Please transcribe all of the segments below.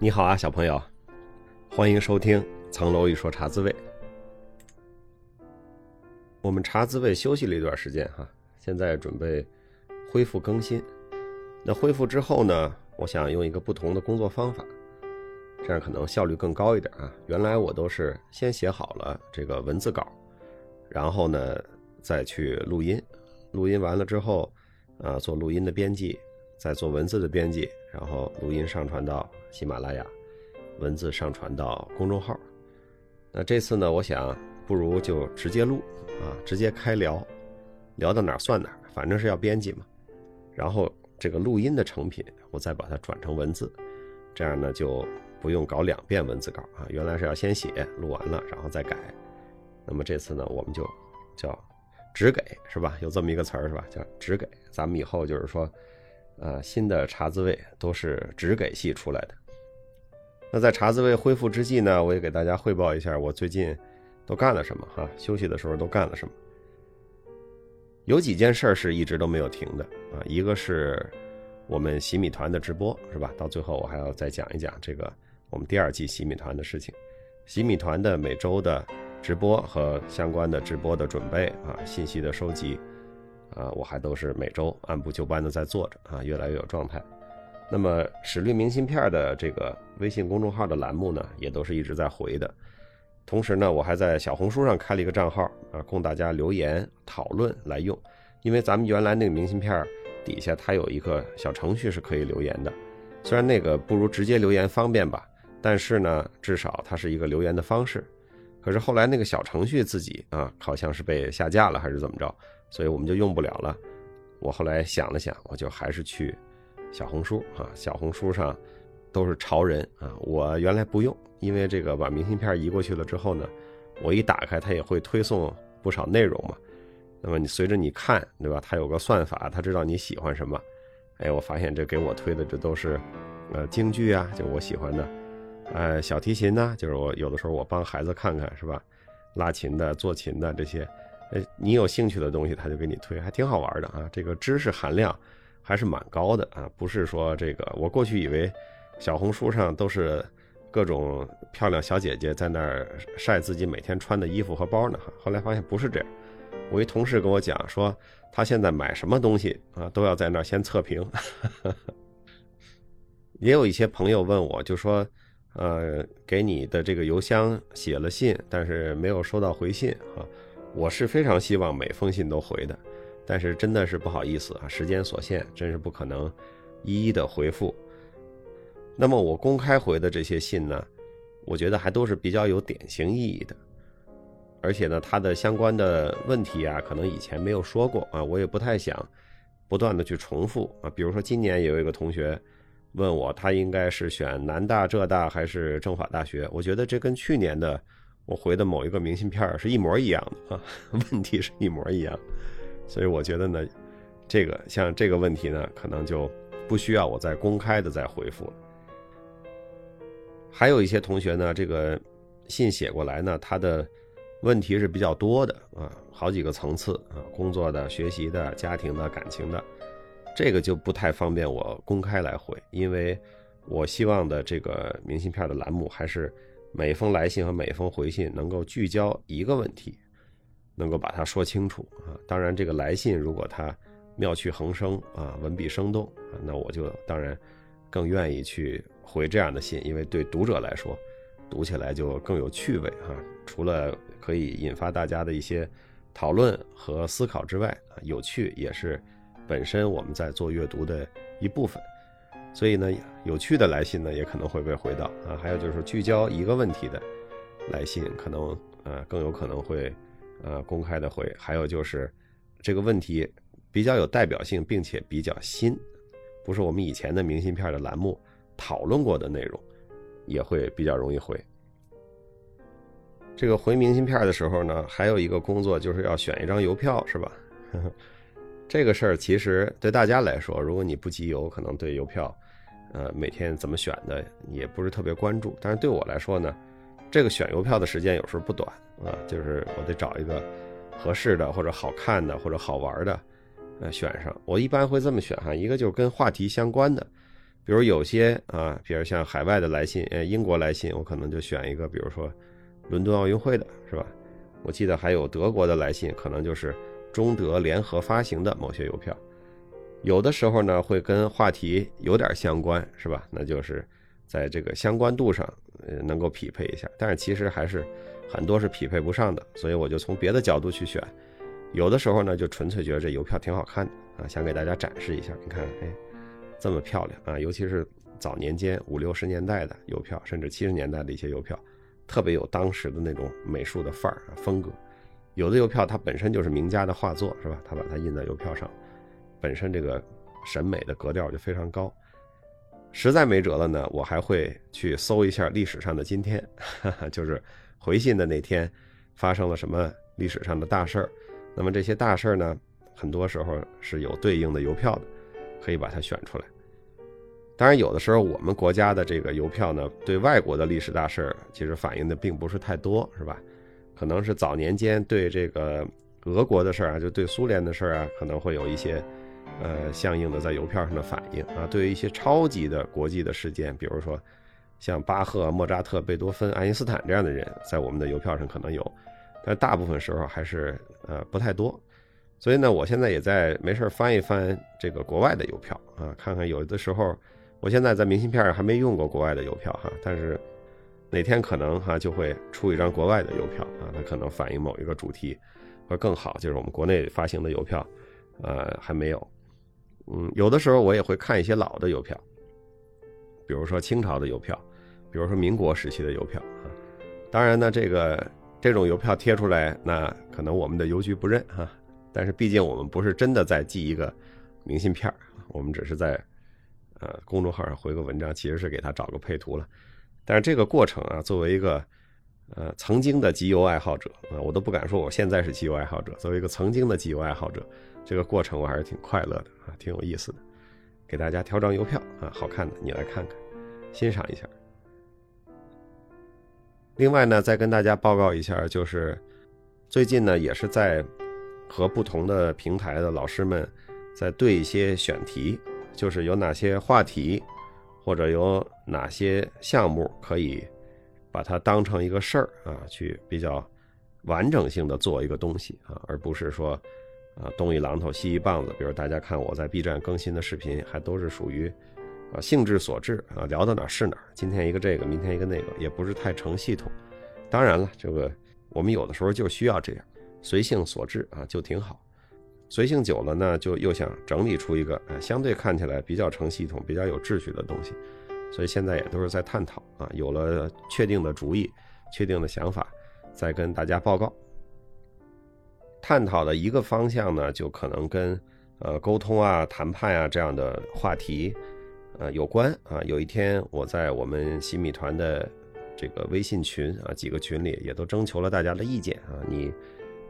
你好啊，小朋友，欢迎收听《层楼一说茶滋味》。我们茶滋味休息了一段时间哈，现在准备恢复更新。那恢复之后呢，我想用一个不同的工作方法，这样可能效率更高一点啊。原来我都是先写好了这个文字稿，然后呢再去录音，录音完了之后，啊做录音的编辑，再做文字的编辑，然后录音上传到喜马拉雅，文字上传到公众号。那这次呢，我想不如就直接录啊，直接开聊，聊到哪儿算哪儿，反正是要编辑嘛。然后这个录音的成品，我再把它转成文字，这样呢就不用搞两遍文字稿啊。原来是要先写，录完了然后再改。那么这次呢，我们就叫直给是吧？有这么一个词儿是吧？叫直给。咱们以后就是说，呃，新的茶滋味都是只给系出来的。那在茶滋味恢复之际呢，我也给大家汇报一下我最近都干了什么哈，休息的时候都干了什么。有几件事是一直都没有停的啊，一个是我们洗米团的直播是吧？到最后我还要再讲一讲这个我们第二季洗米团的事情，洗米团的每周的直播和相关的直播的准备啊，信息的收集啊，我还都是每周按部就班的在做着啊，越来越有状态。那么史律明信片的这个微信公众号的栏目呢，也都是一直在回的。同时呢，我还在小红书上开了一个账号啊，供大家留言讨论来用。因为咱们原来那个明信片底下它有一个小程序是可以留言的，虽然那个不如直接留言方便吧，但是呢，至少它是一个留言的方式。可是后来那个小程序自己啊，好像是被下架了还是怎么着，所以我们就用不了了。我后来想了想，我就还是去小红书啊，小红书上都是潮人啊，我原来不用。因为这个把明信片移过去了之后呢，我一打开它也会推送不少内容嘛。那么你随着你看，对吧？它有个算法，它知道你喜欢什么。哎，我发现这给我推的这都是，呃，京剧啊，就我喜欢的，呃，小提琴呢，就是我有的时候我帮孩子看看，是吧？拉琴的、做琴的这些，呃，你有兴趣的东西，他就给你推，还挺好玩的啊。这个知识含量还是蛮高的啊，不是说这个我过去以为小红书上都是。各种漂亮小姐姐在那儿晒自己每天穿的衣服和包呢，哈。后来发现不是这样。我一同事跟我讲说，他现在买什么东西啊，都要在那儿先测评。也有一些朋友问我，就说，呃，给你的这个邮箱写了信，但是没有收到回信啊。我是非常希望每封信都回的，但是真的是不好意思啊，时间所限，真是不可能一一的回复。那么我公开回的这些信呢，我觉得还都是比较有典型意义的，而且呢，它的相关的问题啊，可能以前没有说过啊，我也不太想不断的去重复啊。比如说今年有一个同学问我，他应该是选南大、浙大还是政法大学？我觉得这跟去年的我回的某一个明信片是一模一样的啊，问题是一模一样，所以我觉得呢，这个像这个问题呢，可能就不需要我再公开的再回复了。还有一些同学呢，这个信写过来呢，他的问题是比较多的啊，好几个层次啊，工作的、学习的、家庭的、感情的，这个就不太方便我公开来回，因为我希望的这个明信片的栏目还是每封来信和每封回信能够聚焦一个问题，能够把它说清楚啊。当然，这个来信如果它妙趣横生啊，文笔生动啊，那我就当然更愿意去。回这样的信，因为对读者来说，读起来就更有趣味哈。除了可以引发大家的一些讨论和思考之外啊，有趣也是本身我们在做阅读的一部分。所以呢，有趣的来信呢，也可能会被回到啊。还有就是聚焦一个问题的来信，可能呃更有可能会呃公开的回。还有就是这个问题比较有代表性，并且比较新，不是我们以前的明信片的栏目。讨论过的内容也会比较容易回。这个回明信片的时候呢，还有一个工作就是要选一张邮票，是吧？这个事儿其实对大家来说，如果你不集邮，可能对邮票，呃，每天怎么选的也不是特别关注。但是对我来说呢，这个选邮票的时间有时候不短啊，就是我得找一个合适的或者好看的或者好玩的，呃，选上。我一般会这么选哈，一个就是跟话题相关的。比如有些啊，比如像海外的来信，呃，英国来信，我可能就选一个，比如说伦敦奥运会的，是吧？我记得还有德国的来信，可能就是中德联合发行的某些邮票。有的时候呢，会跟话题有点相关，是吧？那就是在这个相关度上，呃，能够匹配一下。但是其实还是很多是匹配不上的，所以我就从别的角度去选。有的时候呢，就纯粹觉得这邮票挺好看的啊，想给大家展示一下。你看，哎，这么漂亮啊！尤其是早年间五六十年代的邮票，甚至七十年代的一些邮票，特别有当时的那种美术的范儿啊风格。有的邮票它本身就是名家的画作，是吧？他把它印在邮票上。本身这个审美的格调就非常高，实在没辙了呢，我还会去搜一下历史上的今天，就是回信的那天发生了什么历史上的大事儿。那么这些大事儿呢，很多时候是有对应的邮票的，可以把它选出来。当然，有的时候我们国家的这个邮票呢，对外国的历史大事儿其实反映的并不是太多，是吧？可能是早年间对这个俄国的事儿啊，就对苏联的事儿啊，可能会有一些。呃，相应的在邮票上的反应啊，对于一些超级的国际的事件，比如说像巴赫、莫扎特、贝多芬、爱因斯坦这样的人，在我们的邮票上可能有，但大部分时候还是呃不太多。所以呢，我现在也在没事翻一翻这个国外的邮票啊，看看有的时候，我现在在明信片上还没用过国外的邮票哈，但是哪天可能哈就会出一张国外的邮票啊，它可能反映某一个主题会更好，就是我们国内发行的邮票，呃还没有。嗯，有的时候我也会看一些老的邮票，比如说清朝的邮票，比如说民国时期的邮票啊。当然呢，这个这种邮票贴出来，那可能我们的邮局不认哈。但是毕竟我们不是真的在寄一个明信片我们只是在呃公众号上回个文章，其实是给他找个配图了。但是这个过程啊，作为一个呃曾经的集邮爱好者啊，我都不敢说我现在是集邮爱好者。作为一个曾经的集邮爱好者。这个过程我还是挺快乐的啊，挺有意思的。给大家挑张邮票啊，好看的你来看看，欣赏一下。另外呢，再跟大家报告一下，就是最近呢，也是在和不同的平台的老师们在对一些选题，就是有哪些话题或者有哪些项目可以把它当成一个事儿啊，去比较完整性的做一个东西啊，而不是说。啊，东一榔头西一棒子，比如大家看我在 B 站更新的视频，还都是属于啊兴致所致啊，聊到哪是哪。今天一个这个，明天一个那个，也不是太成系统。当然了，这个我们有的时候就需要这样，随性所致啊，就挺好。随性久了呢，就又想整理出一个啊相对看起来比较成系统、比较有秩序的东西。所以现在也都是在探讨啊，有了确定的主意、确定的想法，再跟大家报告。探讨的一个方向呢，就可能跟呃沟通啊、谈判啊这样的话题呃有关啊。有一天我在我们新米团的这个微信群啊几个群里也都征求了大家的意见啊。你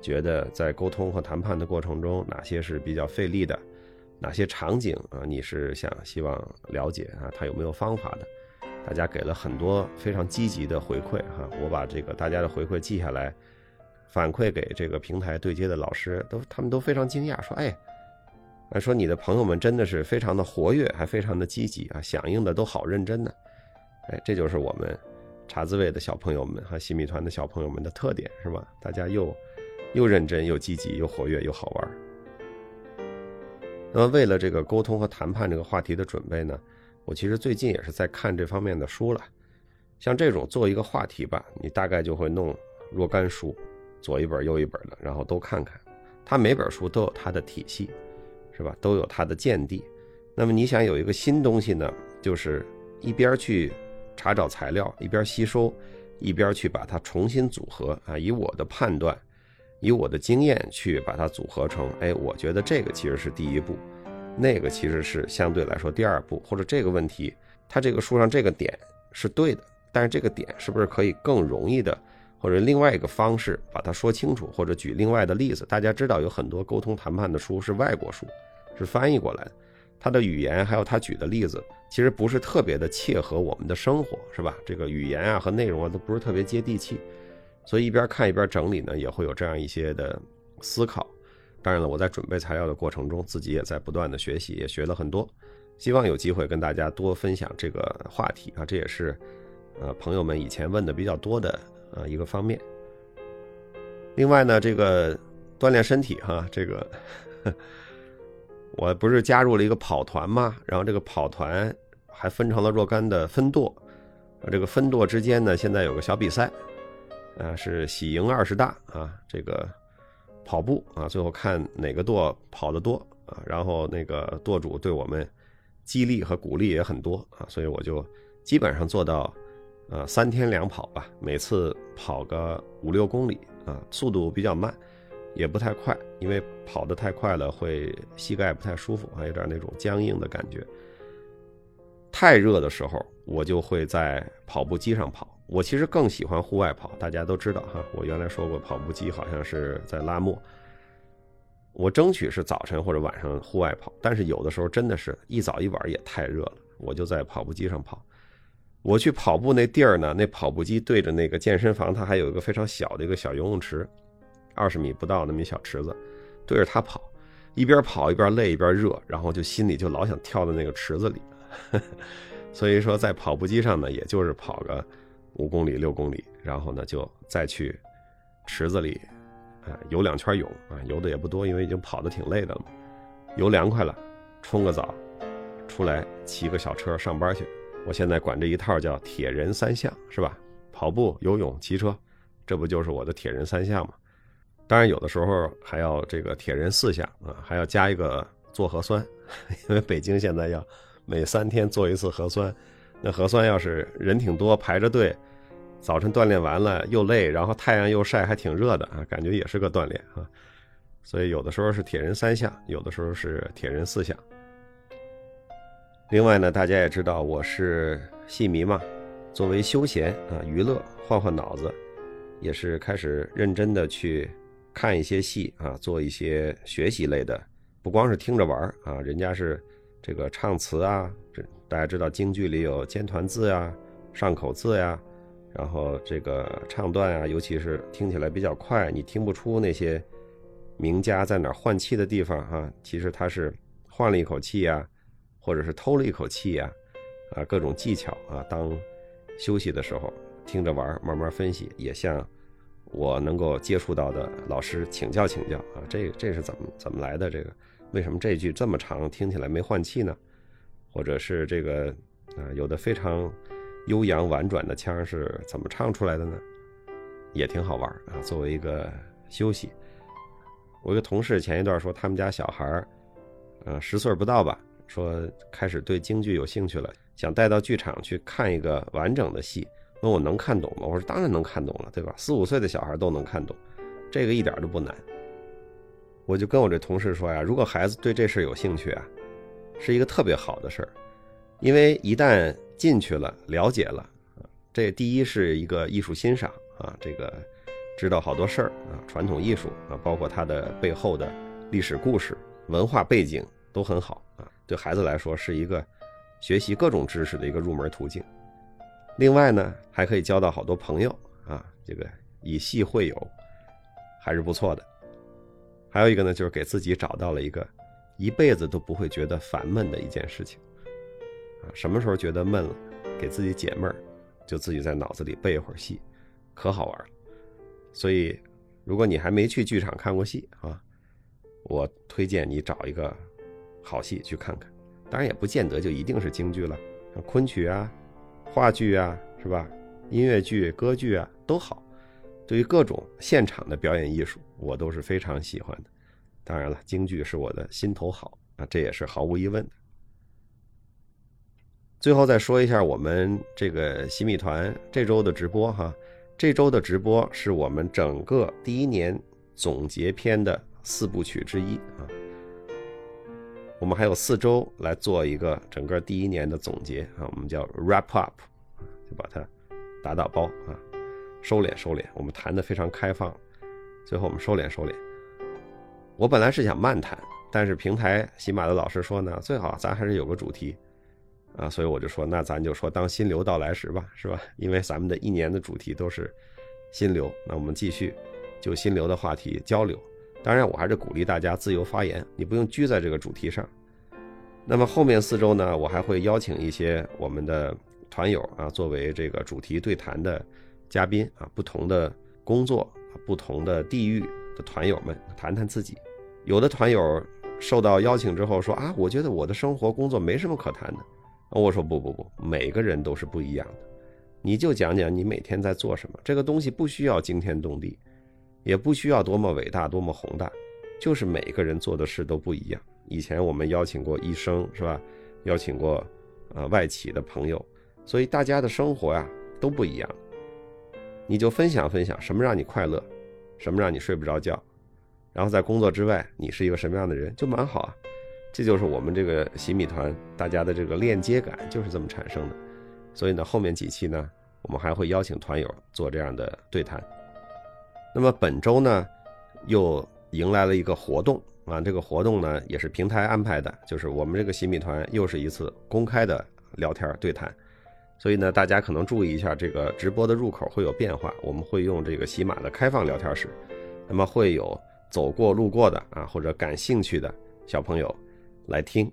觉得在沟通和谈判的过程中，哪些是比较费力的？哪些场景啊你是想希望了解啊？他有没有方法的？大家给了很多非常积极的回馈哈。我把这个大家的回馈记下来。反馈给这个平台对接的老师，都他们都非常惊讶，说：“哎，说你的朋友们真的是非常的活跃，还非常的积极啊，响应的都好认真呢。”哎，这就是我们茶滋味的小朋友们和新米团的小朋友们的特点，是吧？大家又又认真又积极又活跃又好玩。那么为了这个沟通和谈判这个话题的准备呢，我其实最近也是在看这方面的书了。像这种做一个话题吧，你大概就会弄若干书。左一本右一本的，然后都看看，它每本书都有它的体系，是吧？都有它的见地。那么你想有一个新东西呢，就是一边去查找材料，一边吸收，一边去把它重新组合啊。以我的判断，以我的经验去把它组合成，哎，我觉得这个其实是第一步，那个其实是相对来说第二步，或者这个问题，它这个书上这个点是对的，但是这个点是不是可以更容易的？或者另外一个方式把它说清楚，或者举另外的例子。大家知道有很多沟通谈判的书是外国书，是翻译过来的，它的语言还有他举的例子，其实不是特别的切合我们的生活，是吧？这个语言啊和内容啊都不是特别接地气，所以一边看一边整理呢，也会有这样一些的思考。当然了，我在准备材料的过程中，自己也在不断的学习，也学了很多。希望有机会跟大家多分享这个话题啊，这也是呃朋友们以前问的比较多的呃一个方面。另外呢，这个锻炼身体哈，这个我不是加入了一个跑团嘛，然后这个跑团还分成了若干的分舵，啊，这个分舵之间呢，现在有个小比赛，啊，是喜迎二十大啊，这个跑步啊，最后看哪个舵跑得多啊，然后那个舵主对我们激励和鼓励也很多啊，所以我就基本上做到呃三天两跑吧，每次跑个五六公里。啊，速度比较慢，也不太快，因为跑得太快了会膝盖不太舒服，还有点那种僵硬的感觉。太热的时候，我就会在跑步机上跑。我其实更喜欢户外跑，大家都知道哈。我原来说过，跑步机好像是在拉磨。我争取是早晨或者晚上户外跑，但是有的时候真的是一早一晚也太热了，我就在跑步机上跑。我去跑步那地儿呢，那跑步机对着那个健身房，它还有一个非常小的一个小游泳池，二十米不到那么一小池子，对着它跑，一边跑一边累一边热，然后就心里就老想跳到那个池子里，所以说在跑步机上呢，也就是跑个五公里六公里，然后呢就再去池子里啊游两圈泳啊，游的也不多，因为已经跑的挺累的了，游凉快了，冲个澡，出来骑个小车上班去。我现在管这一套叫“铁人三项”，是吧？跑步、游泳、骑车，这不就是我的铁人三项吗？当然，有的时候还要这个铁人四项啊，还要加一个做核酸，因为北京现在要每三天做一次核酸。那核酸要是人挺多排着队，早晨锻炼完了又累，然后太阳又晒，还挺热的啊，感觉也是个锻炼啊。所以有的时候是铁人三项，有的时候是铁人四项。另外呢，大家也知道我是戏迷嘛，作为休闲啊娱乐换换脑子，也是开始认真的去看一些戏啊，做一些学习类的，不光是听着玩啊，人家是这个唱词啊，这大家知道京剧里有尖团字呀、上口字呀，然后这个唱段啊，尤其是听起来比较快，你听不出那些名家在哪换气的地方啊，其实他是换了一口气呀。或者是偷了一口气呀，啊，各种技巧啊，当休息的时候听着玩，慢慢分析，也向我能够接触到的老师请教请教啊，这这是怎么怎么来的？这个为什么这句这么长，听起来没换气呢？或者是这个啊，有的非常悠扬婉转的腔是怎么唱出来的呢？也挺好玩啊，作为一个休息。我一个同事前一段说，他们家小孩儿，呃，十岁不到吧。说开始对京剧有兴趣了，想带到剧场去看一个完整的戏，问我能看懂吗？我说当然能看懂了，对吧？四五岁的小孩都能看懂，这个一点都不难。我就跟我这同事说呀，如果孩子对这事有兴趣啊，是一个特别好的事儿，因为一旦进去了，了解了，这第一是一个艺术欣赏啊，这个知道好多事儿啊，传统艺术啊，包括它的背后的历史故事、文化背景都很好啊。对孩子来说是一个学习各种知识的一个入门途径。另外呢，还可以交到好多朋友啊，这个以戏会友还是不错的。还有一个呢，就是给自己找到了一个一辈子都不会觉得烦闷的一件事情啊。什么时候觉得闷了，给自己解闷儿，就自己在脑子里背一会儿戏，可好玩了。所以，如果你还没去剧场看过戏啊，我推荐你找一个。好戏去看看，当然也不见得就一定是京剧了，像昆曲啊、话剧啊，是吧？音乐剧、歌剧啊都好。对于各种现场的表演艺术，我都是非常喜欢的。当然了，京剧是我的心头好啊，这也是毫无疑问的。最后再说一下我们这个新米团这周的直播哈，这周的直播是我们整个第一年总结篇的四部曲之一啊。我们还有四周来做一个整个第一年的总结啊，我们叫 wrap up，就把它打打包啊，收敛收敛。我们谈的非常开放，最后我们收敛收敛。我本来是想慢谈，但是平台喜马的老师说呢，最好咱还是有个主题啊，所以我就说，那咱就说当心流到来时吧，是吧？因为咱们的一年的主题都是心流，那我们继续就心流的话题交流。当然，我还是鼓励大家自由发言，你不用拘在这个主题上。那么后面四周呢，我还会邀请一些我们的团友啊，作为这个主题对谈的嘉宾啊，不同的工作、不同的地域的团友们谈谈自己。有的团友受到邀请之后说啊，我觉得我的生活工作没什么可谈的。我说不不不，每个人都是不一样的，你就讲讲你每天在做什么。这个东西不需要惊天动地，也不需要多么伟大、多么宏大，就是每个人做的事都不一样。以前我们邀请过医生，是吧？邀请过呃外企的朋友，所以大家的生活呀都不一样。你就分享分享什么让你快乐，什么让你睡不着觉，然后在工作之外你是一个什么样的人，就蛮好啊。这就是我们这个洗米团大家的这个链接感就是这么产生的。所以呢，后面几期呢，我们还会邀请团友做这样的对谈。那么本周呢，又迎来了一个活动。啊，这个活动呢也是平台安排的，就是我们这个洗米团又是一次公开的聊天对谈，所以呢，大家可能注意一下这个直播的入口会有变化，我们会用这个喜马的开放聊天室，那么会有走过路过的啊或者感兴趣的小朋友来听。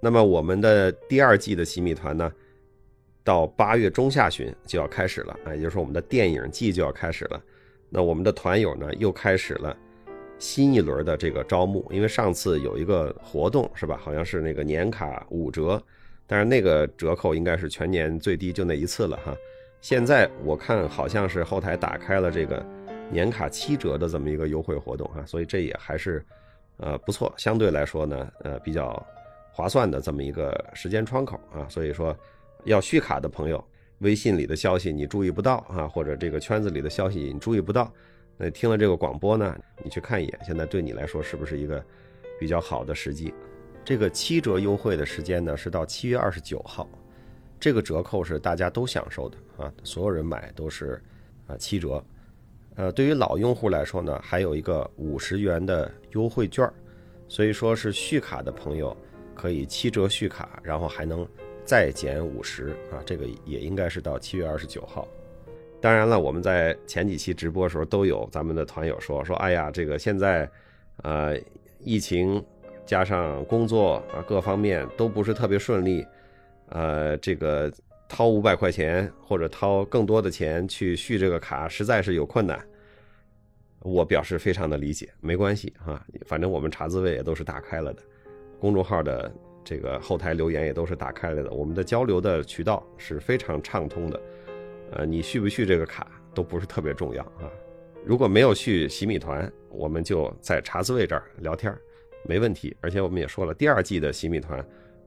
那么我们的第二季的洗米团呢，到八月中下旬就要开始了啊，也就是我们的电影季就要开始了。那我们的团友呢，又开始了新一轮的这个招募，因为上次有一个活动是吧？好像是那个年卡五折，但是那个折扣应该是全年最低就那一次了哈。现在我看好像是后台打开了这个年卡七折的这么一个优惠活动哈，所以这也还是呃不错，相对来说呢呃比较划算的这么一个时间窗口啊。所以说要续卡的朋友。微信里的消息你注意不到啊，或者这个圈子里的消息你注意不到，那听了这个广播呢，你去看一眼，现在对你来说是不是一个比较好的时机？这个七折优惠的时间呢是到七月二十九号，这个折扣是大家都享受的啊，所有人买都是啊七折。呃，对于老用户来说呢，还有一个五十元的优惠券，所以说是续卡的朋友可以七折续卡，然后还能。再减五十啊，这个也应该是到七月二十九号。当然了，我们在前几期直播的时候都有咱们的团友说说，哎呀，这个现在，呃，疫情加上工作啊，各方面都不是特别顺利，呃，这个掏五百块钱或者掏更多的钱去续这个卡，实在是有困难。我表示非常的理解，没关系哈，反正我们茶滋味也都是打开了的，公众号的。这个后台留言也都是打开了的，我们的交流的渠道是非常畅通的。呃，你续不续这个卡都不是特别重要啊。如果没有续洗米团，我们就在茶滋味这儿聊天儿，没问题。而且我们也说了，第二季的洗米团，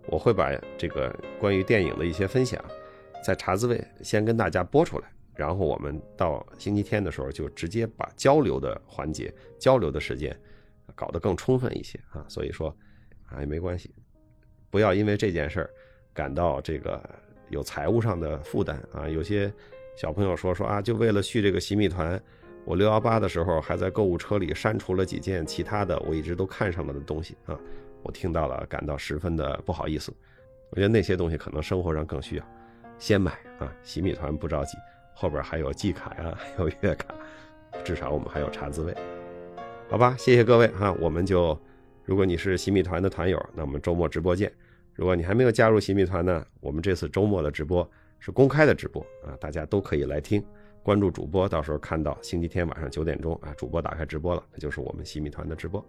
我会把这个关于电影的一些分享，在茶滋味先跟大家播出来，然后我们到星期天的时候就直接把交流的环节、交流的时间搞得更充分一些啊。所以说啊，也没关系。不要因为这件事儿感到这个有财务上的负担啊！有些小朋友说说啊，就为了续这个洗米团，我六幺八的时候还在购物车里删除了几件其他的我一直都看上了的东西啊！我听到了，感到十分的不好意思。我觉得那些东西可能生活上更需要，先买啊！洗米团不着急，后边还有季卡呀，还 有月卡，至少我们还有茶滋味，好吧？谢谢各位哈，我们就。如果你是洗米团的团友，那我们周末直播见。如果你还没有加入洗米团呢，我们这次周末的直播是公开的直播啊，大家都可以来听。关注主播，到时候看到星期天晚上九点钟啊，主播打开直播了，那就是我们洗米团的直播。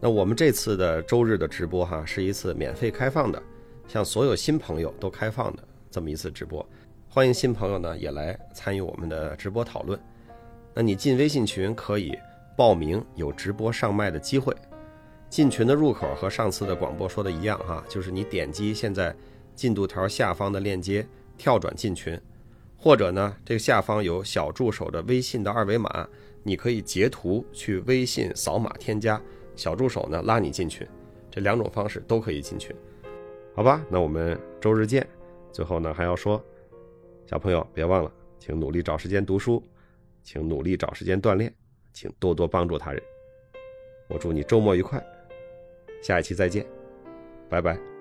那我们这次的周日的直播哈，是一次免费开放的，向所有新朋友都开放的这么一次直播。欢迎新朋友呢也来参与我们的直播讨论。那你进微信群可以报名，有直播上麦的机会。进群的入口和上次的广播说的一样哈，就是你点击现在进度条下方的链接跳转进群，或者呢，这个下方有小助手的微信的二维码，你可以截图去微信扫码添加小助手呢拉你进群，这两种方式都可以进群，好吧？那我们周日见。最后呢还要说，小朋友别忘了，请努力找时间读书，请努力找时间锻炼，请多多帮助他人。我祝你周末愉快。下一期再见，拜拜。